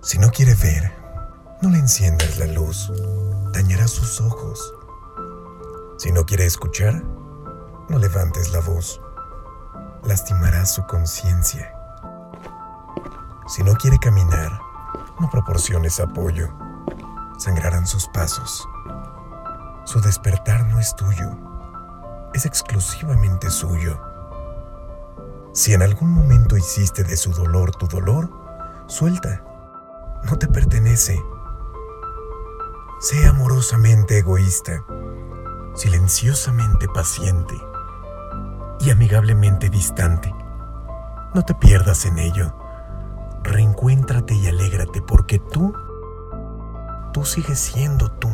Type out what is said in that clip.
Si no quiere ver, no le enciendas la luz, dañará sus ojos. Si no quiere escuchar, no levantes la voz, lastimará su conciencia. Si no quiere caminar, no proporciones apoyo, sangrarán sus pasos. Su despertar no es tuyo, es exclusivamente suyo. Si en algún momento hiciste de su dolor tu dolor, suelta, no te pertenece. Sé amorosamente egoísta, silenciosamente paciente y amigablemente distante. No te pierdas en ello. Reencuéntrate y alégrate porque tú, tú sigues siendo tú.